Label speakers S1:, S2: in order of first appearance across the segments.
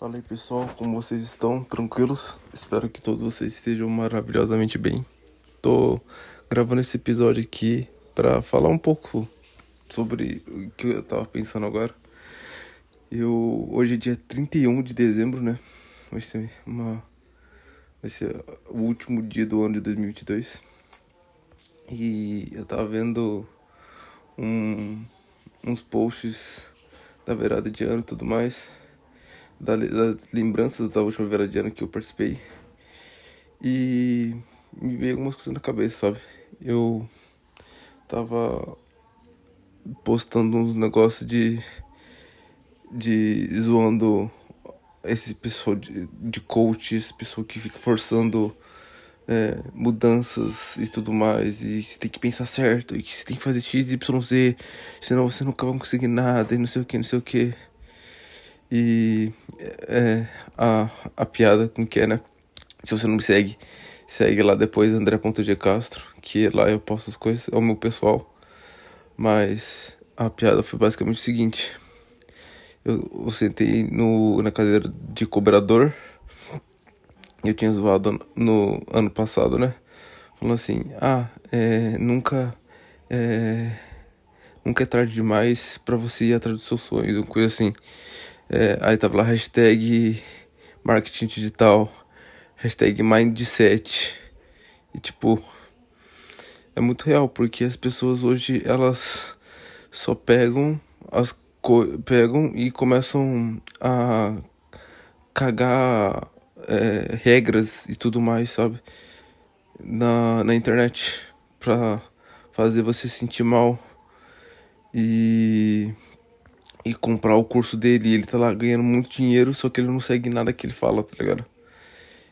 S1: Fala aí pessoal, como vocês estão? Tranquilos? Espero que todos vocês estejam maravilhosamente bem. Tô gravando esse episódio aqui para falar um pouco sobre o que eu tava pensando agora. Eu hoje é dia 31 de dezembro, né? Vai ser uma vai ser o último dia do ano de 2022. E eu tava vendo um, uns posts da virada de ano e tudo mais das lembranças da última virada de ano que eu participei. E me veio algumas coisas na cabeça, sabe? Eu tava postando uns negócios de. de. zoando esse pessoal de, de coach, esse pessoal que fica forçando é, mudanças e tudo mais, e você tem que pensar certo, e que você tem que fazer X, Y, Z, senão você nunca vai conseguir nada, e não sei o que, não sei o que. E é, a, a piada com que é, né? Se você não me segue, segue lá depois André.g Castro, que lá eu posto as coisas, é o meu pessoal. Mas a piada foi basicamente o seguinte. Eu, eu sentei no, na cadeira de cobrador. Eu tinha zoado no ano passado, né? Falando assim, ah, é, nunca. É, nunca é tarde demais para você ir atrás dos seus sonhos, uma coisa assim. É, aí tava lá hashtag marketing digital, hashtag mindset. E tipo, é muito real, porque as pessoas hoje elas só pegam as pegam e começam a cagar é, regras e tudo mais, sabe? Na, na internet pra fazer você se sentir mal. E e comprar o curso dele. Ele tá lá ganhando muito dinheiro, só que ele não segue nada que ele fala, tá ligado?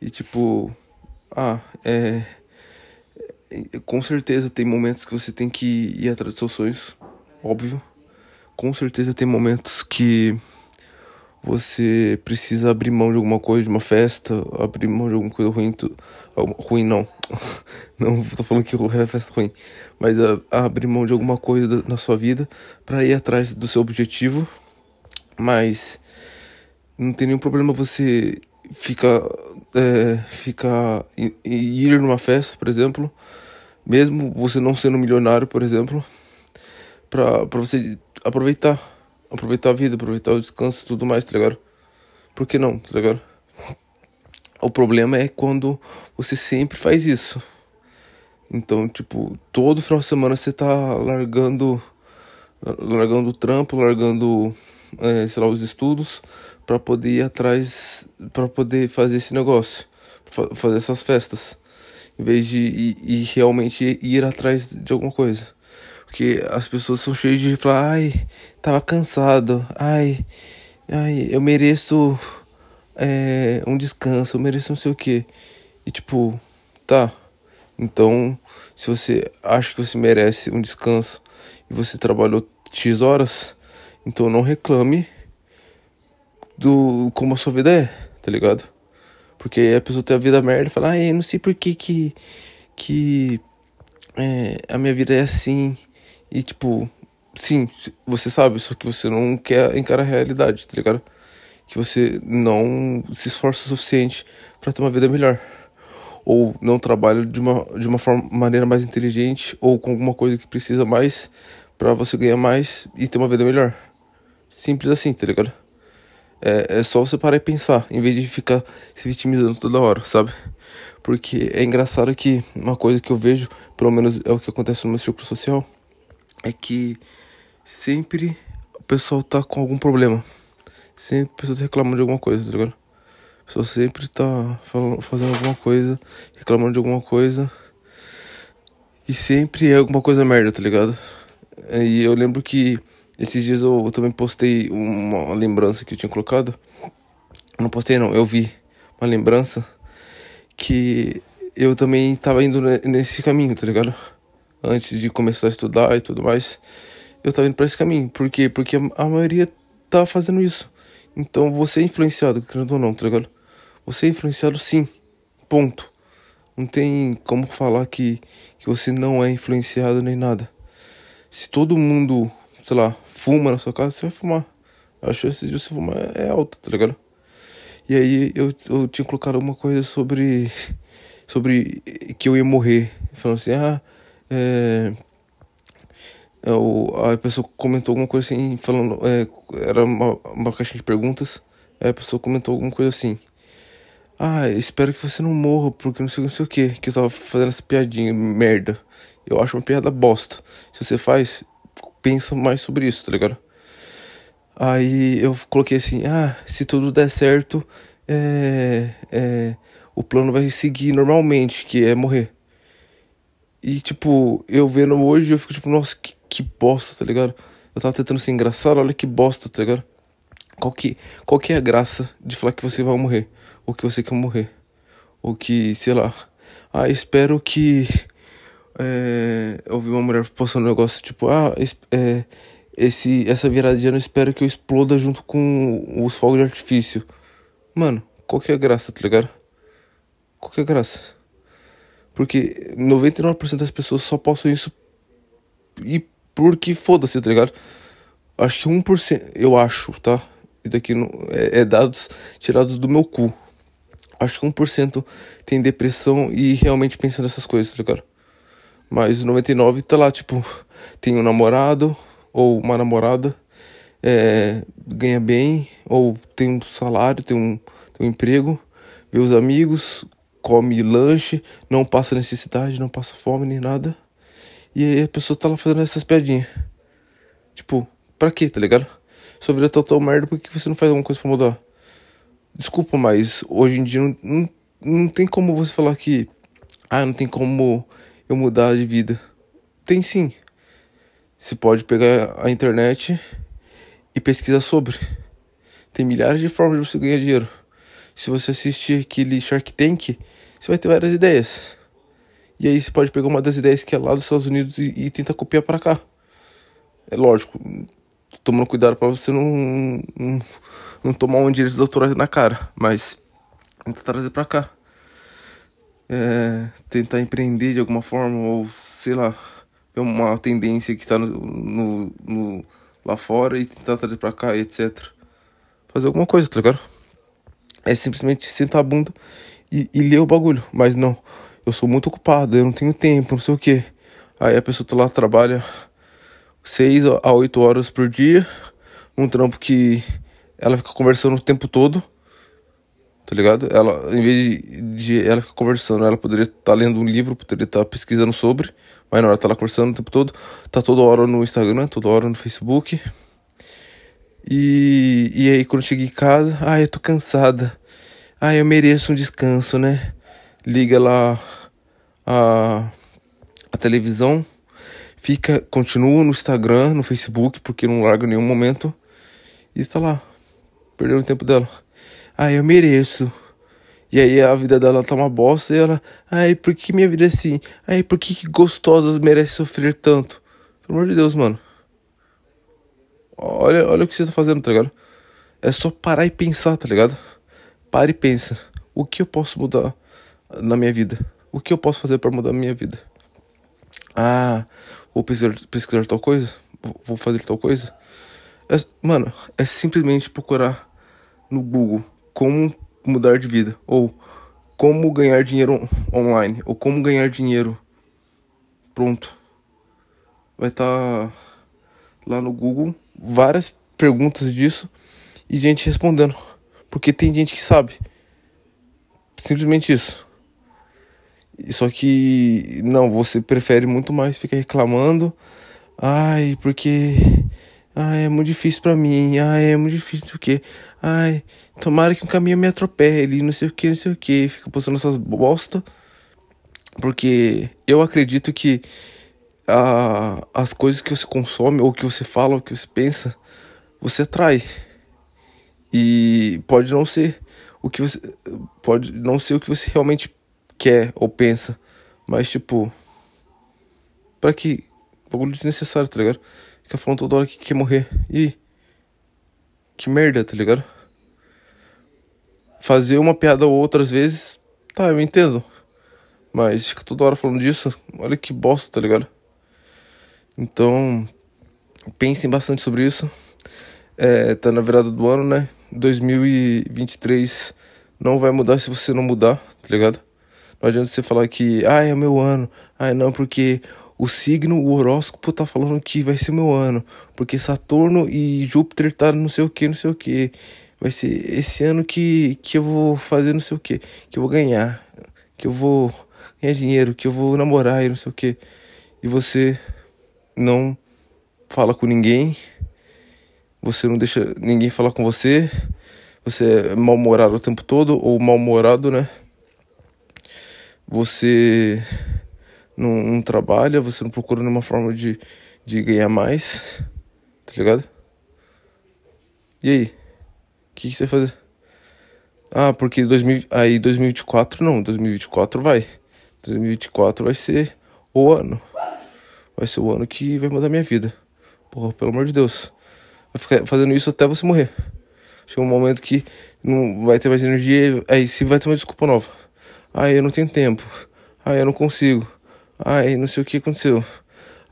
S1: E tipo, ah, é. Com certeza tem momentos que você tem que ir atrás dos seus sonhos, óbvio. Com certeza tem momentos que você precisa abrir mão de alguma coisa, de uma festa, abrir mão de alguma coisa ruim. Tu... Ruim não. não tô falando que é festa ruim. Mas a, a abrir mão de alguma coisa na sua vida para ir atrás do seu objetivo. Mas não tem nenhum problema você ficar. É, ficar. ir numa festa, por exemplo. Mesmo você não sendo milionário, por exemplo. Pra você aproveitar aproveitar a vida, aproveitar o descanso tudo mais, tá ligado? Por que não, tá ligado? O problema é quando você sempre faz isso. Então, tipo, todo final de semana você tá largando largando o trampo, largando, é, sei lá, os estudos para poder ir atrás, para poder fazer esse negócio, fazer essas festas, em vez de ir, ir realmente ir atrás de alguma coisa. Porque as pessoas são cheias de falar, ai, tava cansado, ai, ai, eu mereço é, um descanso, eu mereço não sei o que. E tipo, tá. Então, se você acha que você merece um descanso e você trabalhou X horas, então não reclame do como a sua vida é, tá ligado? Porque a pessoa tem a vida merda e fala, ai, não sei por que que, que é, a minha vida é assim e tipo, sim, você sabe, só que você não quer encarar a realidade, tá ligado? Que você não se esforça o suficiente para ter uma vida melhor. Ou não trabalha de uma, de uma forma, maneira mais inteligente ou com alguma coisa que precisa mais para você ganhar mais e ter uma vida melhor. Simples assim, tá ligado? É, é só você parar e pensar, em vez de ficar se vitimizando toda hora, sabe? Porque é engraçado que uma coisa que eu vejo, pelo menos é o que acontece no meu círculo social, é que sempre o pessoal tá com algum problema. Sempre a pessoa tá reclamando de alguma coisa, tá ligado? A pessoa sempre tá falando, fazendo alguma coisa, reclamando de alguma coisa. E sempre é alguma coisa merda, tá ligado? E eu lembro que esses dias eu, eu também postei uma lembrança que eu tinha colocado. Não postei não, eu vi uma lembrança que eu também tava indo nesse caminho, tá ligado? Antes de começar a estudar e tudo mais, eu tava indo para esse caminho. Por quê? Porque a maioria tá fazendo isso. Então você é influenciado, querendo ou não, tá ligado? Você é influenciado sim. Ponto. Não tem como falar que, que você não é influenciado nem nada. Se todo mundo, sei lá, fuma na sua casa, você vai fumar. A chance de você fumar é alta, tá ligado? E aí eu, eu tinha colocado alguma coisa sobre. Sobre que eu ia morrer. Falando assim, ah. É, a pessoa comentou alguma coisa assim, falando. É, era uma, uma caixinha de perguntas. Aí a pessoa comentou alguma coisa assim. Ah, espero que você não morra, porque não sei, não sei o que. Que eu tava fazendo essa piadinha, merda. Eu acho uma piada bosta. Se você faz, pensa mais sobre isso, tá ligado? Aí eu coloquei assim, ah, se tudo der certo, é, é, o plano vai seguir normalmente, que é morrer. E tipo, eu vendo hoje, eu fico tipo, nossa, que, que bosta, tá ligado? Eu tava tentando ser engraçado, olha que bosta, tá ligado? Qual que, qual que é a graça de falar que você vai morrer? Ou que você quer morrer? Ou que, sei lá. Ah, espero que. É, eu vi uma mulher postando um negócio tipo, ah, é, esse, essa virada de ano espero que eu exploda junto com os fogos de artifício. Mano, qual que é a graça, tá ligado? Qual que é a graça? Porque 99% das pessoas só postam isso e porque foda-se, tá ligado? Acho que 1%, eu acho, tá? E daqui no, é, é dados tirados do meu cu. Acho que 1% tem depressão e realmente pensa nessas coisas, tá ligado? Mas 99% tá lá, tipo, tem um namorado ou uma namorada, é, ganha bem, ou tem um salário, tem um, tem um emprego, vê os amigos, come lanche, não passa necessidade, não passa fome nem nada. E aí a pessoa tá lá fazendo essas piadinhas. Tipo, pra quê, tá ligado? Sua vida tá tão merda, por que você não faz alguma coisa pra mudar? Desculpa, mas hoje em dia não, não, não tem como você falar que. Ah, não tem como eu mudar de vida. Tem sim. Você pode pegar a internet e pesquisar sobre. Tem milhares de formas de você ganhar dinheiro. Se você assistir aquele Shark Tank, você vai ter várias ideias. E aí você pode pegar uma das ideias que é lá dos Estados Unidos e, e tentar copiar para cá. É lógico, tomando cuidado para você não, não, não, tomar um direito de autorais na cara, mas tentar trazer para cá. É, tentar empreender de alguma forma, ou sei lá, ver uma tendência que está no, no, no, lá fora e tentar trazer para cá etc. Fazer alguma coisa, tá ligado? É simplesmente sentar a bunda e, e ler o bagulho, mas não eu sou muito ocupado, eu não tenho tempo, não sei o que. Aí a pessoa tá lá, trabalha 6 a 8 horas por dia, um trampo que ela fica conversando o tempo todo, tá ligado? Ela, em vez de ela ficar conversando, ela poderia estar tá lendo um livro, poderia estar tá pesquisando sobre, mas não, ela tá lá conversando o tempo todo, tá toda hora no Instagram, toda hora no Facebook. E, e aí quando cheguei em casa, ah, eu tô cansada. Ah, eu mereço um descanso, né? liga lá a, a televisão, fica, continua no Instagram, no Facebook, porque não larga em nenhum momento, e está lá, perdendo o tempo dela. Ah, eu mereço. E aí a vida dela tá uma bosta e ela, ai, por que minha vida é assim? Ai, por que, que gostosa merece sofrer tanto? Pelo amor de Deus, mano. Olha, olha o que você tá fazendo, tá ligado? É só parar e pensar, tá ligado? Para e pensa. O que eu posso mudar? na minha vida? O que eu posso fazer para mudar a minha vida? Ah, vou pesquisar, pesquisar tal coisa? Vou fazer tal coisa? É, mano, é simplesmente procurar no Google como mudar de vida ou como ganhar dinheiro online ou como ganhar dinheiro. Pronto. Vai estar tá lá no Google várias perguntas disso e gente respondendo. Porque tem gente que sabe. Simplesmente isso. Só que não, você prefere muito mais ficar reclamando. Ai, porque ai, é muito difícil para mim. Ai, é muito difícil, não sei o quê. Ai, tomara que um caminho me atropele, não sei o que, não sei o que. Fica postando essas bosta. Porque eu acredito que a, as coisas que você consome, ou que você fala, ou que você pensa, você atrai. E pode não ser o que você. Pode não ser o que você realmente quer ou pensa. Mas, tipo. Pra que. Bagulho desnecessário, tá ligado? Fica falando toda hora que quer morrer. E. Que merda, tá ligado? Fazer uma piada ou outras vezes. Tá, eu entendo. Mas fica toda hora falando disso. Olha que bosta, tá ligado? Então. Pensem bastante sobre isso. É, tá na virada do ano, né? 2023 não vai mudar se você não mudar, tá ligado? Não adianta você falar que, ah, é meu ano. Ah, não, porque o signo, o horóscopo tá falando que vai ser meu ano. Porque Saturno e Júpiter tá não sei o que, não sei o que. Vai ser esse ano que, que eu vou fazer não sei o que. Que eu vou ganhar. Que eu vou ganhar dinheiro. Que eu vou namorar e não sei o que. E você não fala com ninguém. Você não deixa ninguém falar com você. Você é mal-humorado o tempo todo. Ou mal-humorado, né? você não, não, trabalha, você não procura nenhuma forma de, de ganhar mais, tá ligado? E aí? O que, que, você vai fazer? Ah, porque 2000, aí 2024 não, 2024 vai. 2024 vai ser o ano. Vai ser o ano que vai mudar minha vida. Porra, pelo amor de Deus. Vai ficar fazendo isso até você morrer. Chega um momento que não vai ter mais energia, aí sim vai ter uma desculpa nova. Ai, eu não tenho tempo. Ai, eu não consigo. Ai, não sei o que aconteceu.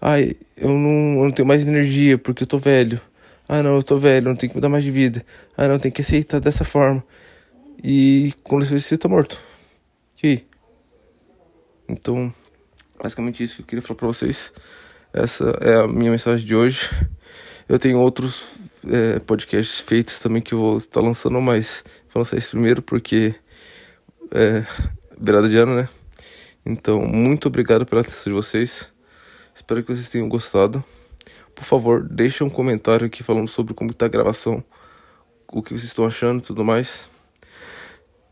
S1: Ai, eu não, eu não tenho mais energia porque eu tô velho. Ah, não, eu tô velho, não tenho que mudar mais de vida. Ah, não, tem que aceitar dessa forma. E quando você você tá morto. E aí? Então, basicamente isso que eu queria falar pra vocês. Essa é a minha mensagem de hoje. Eu tenho outros é, podcasts feitos também que eu vou estar lançando, mas vou lançar esse primeiro porque é, beirada de ano, né? Então, muito obrigado pela atenção de vocês. Espero que vocês tenham gostado. Por favor, deixem um comentário aqui falando sobre como está a gravação, o que vocês estão achando e tudo mais.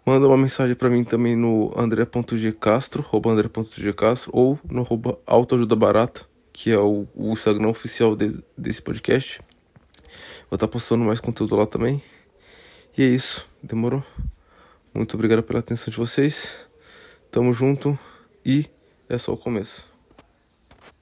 S1: Manda uma mensagem para mim também no andré.gcastro, andré.gcastro, ou no arroba autoajuda barata, que é o, o Instagram oficial de, desse podcast. Vou estar tá postando mais conteúdo lá também. E é isso, demorou? Muito obrigado pela atenção de vocês. Tamo junto e é só o começo.